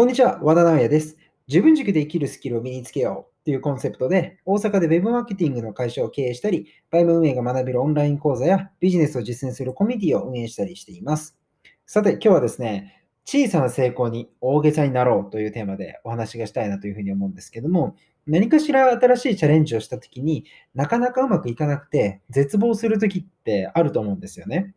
こんにちは、和田直也です。自分軸で生きるスキルを身につけようというコンセプトで、大阪で Web マーケティングの会社を経営したり、バイム運営が学べるオンライン講座やビジネスを実践するコミュニティを運営したりしています。さて、今日はですね、小さな成功に大げさになろうというテーマでお話がしたいなというふうに思うんですけども、何かしら新しいチャレンジをしたときになかなかうまくいかなくて絶望するときってあると思うんですよね。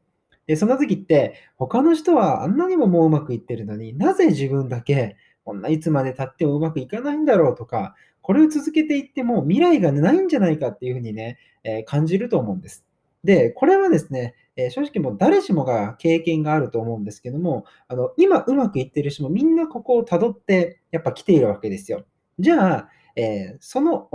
で、その時って他の人はあんなにももううまくいってるのになぜ自分だけこんないつまで経ってもうまくいかないんだろうとか、これを続けていっても未来がないんじゃないかっていうふうにね、えー感じると思うんです。で、これはですね、えー正直もう誰しもが経験があると思うんですけども、あの今うまくいってる人もみんなここをたどってやっぱ来ているわけですよ。じゃあ、えーその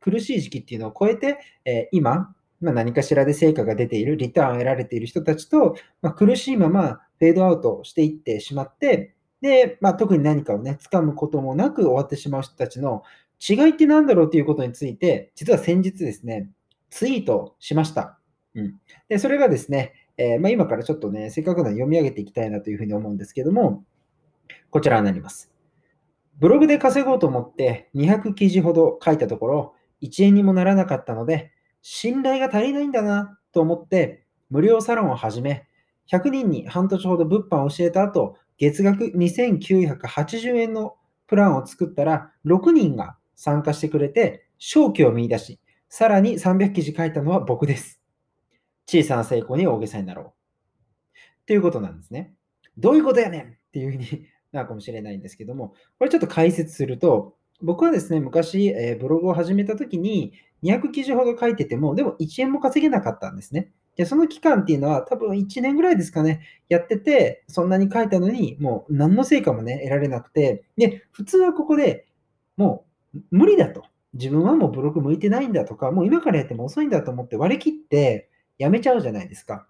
苦しい時期っていうのを超えて、え今、まあ、何かしらで成果が出ている、リターンを得られている人たちと、まあ、苦しいままフェードアウトしていってしまって、で、まあ、特に何かをね、掴むこともなく終わってしまう人たちの違いって何だろうということについて、実は先日ですね、ツイートしました。うん、で、それがですね、えーまあ、今からちょっとね、せっかくなので読み上げていきたいなというふうに思うんですけども、こちらになります。ブログで稼ごうと思って200記事ほど書いたところ、1円にもならなかったので、信頼が足りないんだなと思って、無料サロンを始め、100人に半年ほど物販を教えた後、月額2980円のプランを作ったら、6人が参加してくれて、正気を見出し、さらに300記事書いたのは僕です。小さな成功に大げさになろう。ということなんですね。どういうことやねんっていうふうに なるかもしれないんですけども、これちょっと解説すると、僕はですね、昔、えブログを始めたときに、200記事ほど書いてても、でも1円も稼げなかったんですね。で、その期間っていうのは多分1年ぐらいですかね、やってて、そんなに書いたのに、もう何の成果もね、得られなくて、で、普通はここでもう無理だと。自分はもうブログ向いてないんだとか、もう今からやっても遅いんだと思って割り切ってやめちゃうじゃないですか。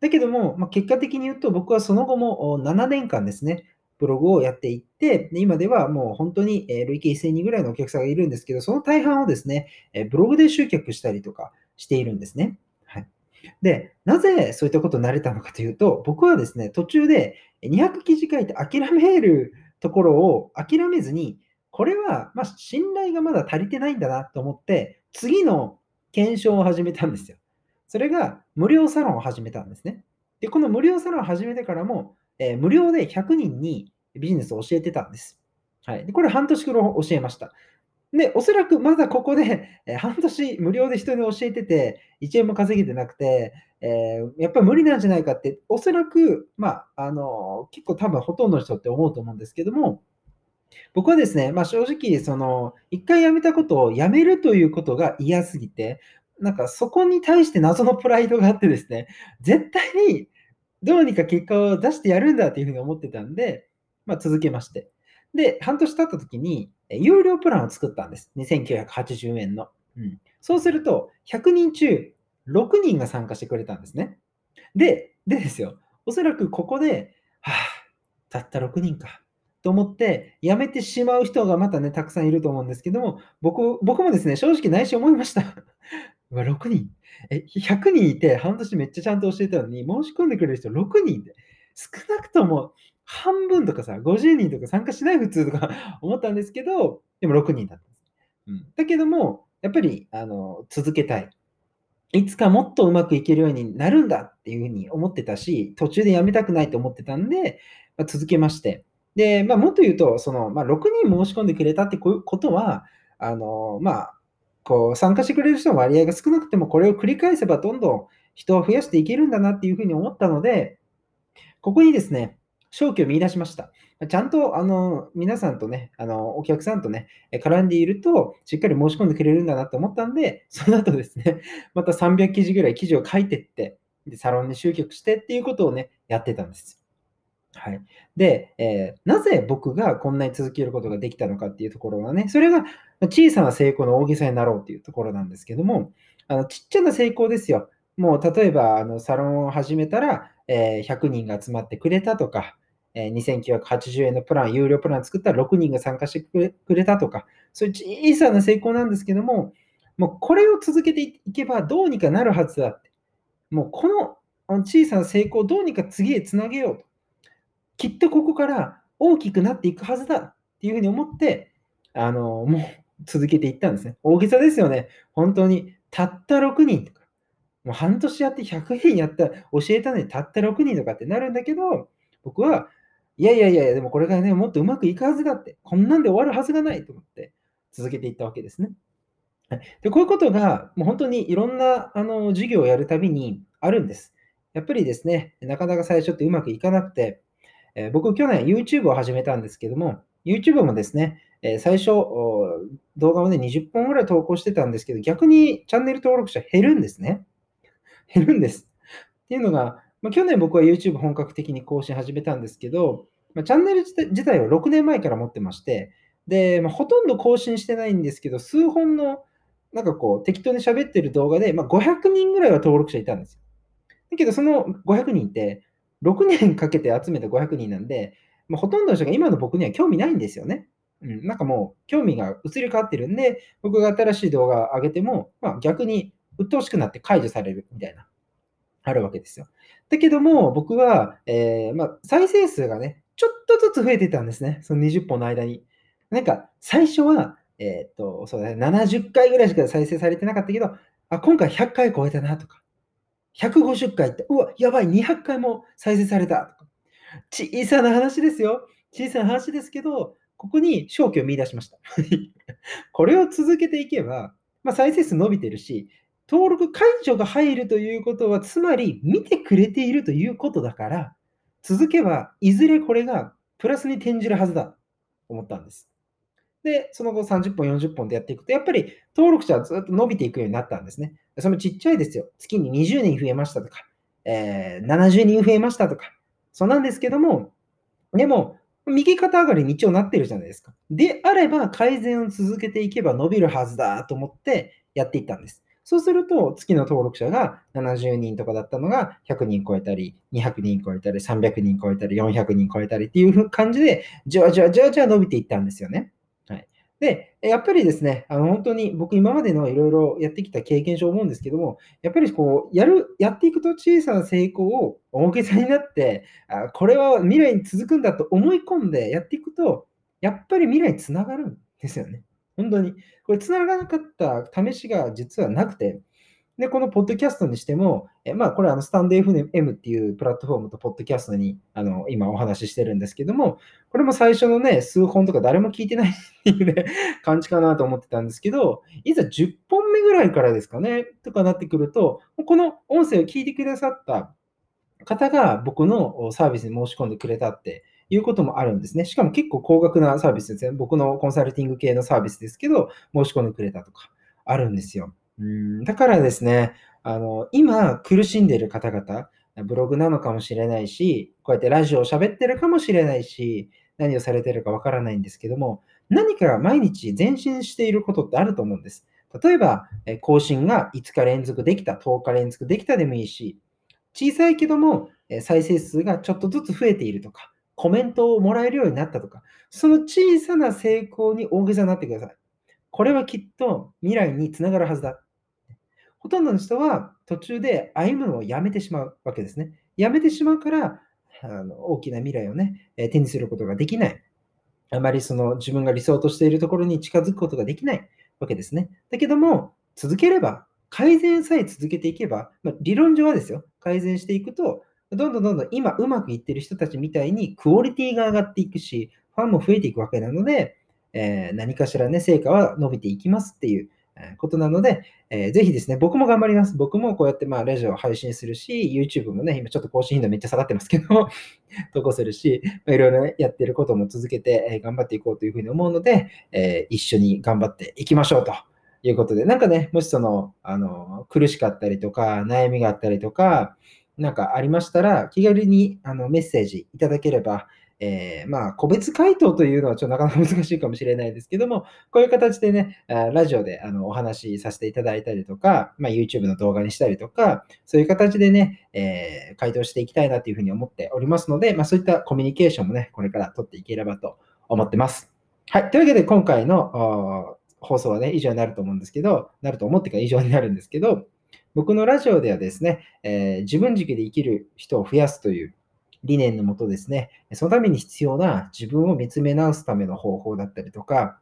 だけども、まあ、結果的に言うと、僕はその後も7年間ですね、ブログをやっていって、今ではもう本当に累計1000人ぐらいのお客さんがいるんですけど、その大半をですね、ブログで集客したりとかしているんですね。はい。で、なぜそういったことになれたのかというと、僕はですね、途中で200記事書いて諦めるところを諦めずに、これはま信頼がまだ足りてないんだなと思って、次の検証を始めたんですよ。それが無料サロンを始めたんですね。で、この無料サロンを始めてからも、えー無料で100人にビジネスを教えてたんです。はい。で、これ半年頃教えました。で、おそらくまだここで、えー半年無料で人に教えてて、1円も稼げてなくて、えーやっぱり無理なんじゃないかって、おそらく、まあ、あの結構多分ほとんどの人って思うと思うんですけども、僕はですね、まあ、正直、その、一回やめたことをやめるということが嫌すぎて、なんかそこに対して謎のプライドがあってですね、絶対にどうにか結果を出してやるんだっていうふうに思ってたんで、まあ、続けまして。で、半年経った時に、有料プランを作ったんです。2980円の。うん、そうすると、100人中6人が参加してくれたんですね。で、でですよ、おそらくここで、はあ、たった6人か。と思って、辞めてしまう人がまたね、たくさんいると思うんですけども、僕僕もですね、正直内心思いました。うわ、6人。え、100人いて、半年めっちゃちゃんと教えたのに、申し込んでくれる人6人で、少なくとも半分とかさ、50人とか参加しない普通とか 思ったんですけど、でも6人だったんです。うん、だけども、やっぱりあの続けたい。いつかもっとうまくいけるようになるんだっていうふうに思ってたし、途中でやめたくないと思ってたんで、まあ、続けまして。で、まあ、もっと言うと、その、まあ、6人申し込んでくれたってことは、あの、まあ、こう、参加してくれる人の割合が少なくても、これを繰り返せばどんどん人を増やしていけるんだなっていうふうに思ったので、ここにですね、正気を見出しました。ちゃんと、あの、皆さんとね、あの、お客さんとね、絡んでいると、しっかり申し込んでくれるんだなと思ったんで、その後ですね、また300記事ぐらい記事を書いてって、で、サロンに集客してっていうことをね、やってたんです。はい。で、えーなぜ僕がこんなに続けることができたのかっていうところはね、それが小さな成功の大げさになろうっていうところなんですけども、あのちっちゃな成功ですよ。もう例えばあのサロンを始めたら、えー100人が集まってくれたとか、えー2980円のプラン、有料プラン作ったら6人が参加してくれたとか、そういう小さな成功なんですけども、もうこれを続けていけばどうにかなるはずだって。もうこの小さな成功をどうにか次へつなげようと。きっとここから大きくなっていくはずだっていうふうに思って、あの、もう続けていったんですね。大げさですよね。本当に。たった6人とか。もう半年やって100人やったら教えたのにたった6人とかってなるんだけど、僕は、いやいやいや、でもこれがね、もっとうまくいくはずだって、こんなんで終わるはずがないと思って続けていったわけですね。でこういうことが、もう本当にいろんなあの授業をやるたびにあるんです。やっぱりですね、なかなか最初ってうまくいかなくて、え、僕、去年 YouTube を始めたんですけども、YouTube もですね、え、最初、動画をね、20本ぐらい投稿してたんですけど、逆にチャンネル登録者減るんですね。減るんです。っていうのが、まあ、去年僕は YouTube 本格的に更新始めたんですけど、まあ、チャンネル自体は6年前から持ってまして、で、まあ、ほとんど更新してないんですけど、数本のなんかこう適当に喋ってる動画で、まあ、500人ぐらいは登録者いたんですよ。だけど、その500人って、6年かけて集めた500人なんで、まあ、ほとんどの人が今の僕には興味ないんですよね。うん、なんかもう興味が移り変わってるんで、僕が新しい動画を上げても、まあ、逆に鬱陶しくなって解除されるみたいな、あるわけですよ。だけども、僕は、えー、まあ、再生数がね、ちょっとずつ増えてたんですね。その20本の間に。なんか、最初は、えっ、と、そうだね、70回ぐらいしか再生されてなかったけど、あ、今回100回超えたなとか、150回って、うわ、やばい、200回も再生された、小さな話ですよ。小さな話ですけど、ここに勝機を見出しました。これを続けていけば、まあ、再生数伸びてるし、登録解除が入るということは、つまり見てくれているということだから、続けば、いずれこれがプラスに転じるはずだと思ったんです。で、その後30本、40本でやっていくと、やっぱり登録者はずっと伸びていくようになったんですね。そのちっちゃいですよ。月に20人増えましたとか、えー、70人増えましたとか、そうなんですけども、でも、右肩上がりに一応なってるじゃないですか。であれば、改善を続けていけば伸びるはずだと思ってやっていったんです。そうすると、月の登録者が70人とかだったのが100人超えたり、200人超えたり、300人超えたり、400人超えたりっていう感じで、じわじわじわじわ伸びていったんですよね。で、やっぱりですね、あの本当に僕今までのいろいろやってきた経験上思うんですけども、やっぱりこう、やる、やっていくと小さな成功を大げさになって、あこれは未来に続くんだと思い込んでやっていくと、やっぱり未来につながるんですよね。本当に。これつながらなかった試しが実はなくて、で、このポッドキャストにしても、えまあ、これあのスタンド FM っていうプラットフォームとポッドキャストにあの今お話ししてるんですけども、これも最初のね、数本とか誰も聞いてないっていうね、感じかなと思ってたんですけど、いざ10本目ぐらいからですかね、とかなってくると、この音声を聞いてくださった方が僕のサービスに申し込んでくれたっていうこともあるんですね。しかも結構高額なサービスですね。僕のコンサルティング系のサービスですけど、申し込んでくれたとかあるんですよ。うんだからですね、あの、今苦しんでいる方々、ブログなのかもしれないし、こうやってラジオを喋ってるかもしれないし、何をされてるかわからないんですけども、何か毎日前進していることってあると思うんです。例えば、更新が5日連続できた、10日連続できたでもいいし、小さいけども再生数がちょっとずつ増えているとか、コメントをもらえるようになったとか、その小さな成功に大げさになってください。これはきっと未来につながるはずだ。ほとんどの人は途中で歩むのをやめてしまうわけですね。やめてしまうから、あの大きな未来をね、手にすることができない。あまりその自分が理想としているところに近づくことができないわけですね。だけども、続ければ、改善さえ続けていけば、まあ、理論上はですよ、改善していくと、どんどんどんどん今うまくいってる人たちみたいにクオリティが上がっていくし、ファンも増えていくわけなので、えー、何かしらね、成果は伸びていきますっていうことなので、えー、ぜひですね、僕も頑張ります。僕もこうやってまあラジオを配信するし、YouTube もね、今ちょっと更新頻度めっちゃ下がってますけど、投稿するし、ま、いろいろ、やってることも続けて、えー、頑張っていこうというふうに思うので、えー、一緒に頑張っていきましょうということで、なんかね、もしその、あの、苦しかったりとか、悩みがあったりとか、なんかありましたら、気軽にあのメッセージいただければ、えー、まあ、個別回答というのはちょっとなかなか難しいかもしれないですけども、こういう形でね、ラジオであのお話しさせていただいたりとか、まあ、YouTube の動画にしたりとか、そういう形でね、えー、回答していきたいなというふうに思っておりますので、まあ、そういったコミュニケーションもね、これから取っていければと思ってます。はい。というわけで、今回の放送はね、以上になると思うんですけど、なると思ってから以上になるんですけど、僕のラジオではですね、えー、自分軸で生きる人を増やすという理念のもとですね、そのために必要な自分を見つめ直すための方法だったりとか、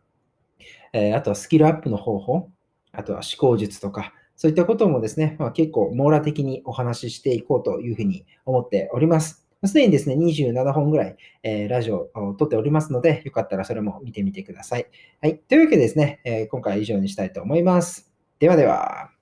えあとはスキルアップの方法、あとは思考術とか、そういったこともですね、まあ、結構網羅的にお話ししていこうというふうに思っております。すでにですね、27本ぐらい、えー、ラジオを撮っておりますので、よかったらそれも見てみてください。はい。というわけでですね、えー、今回は以上にしたいと思います。ではでは。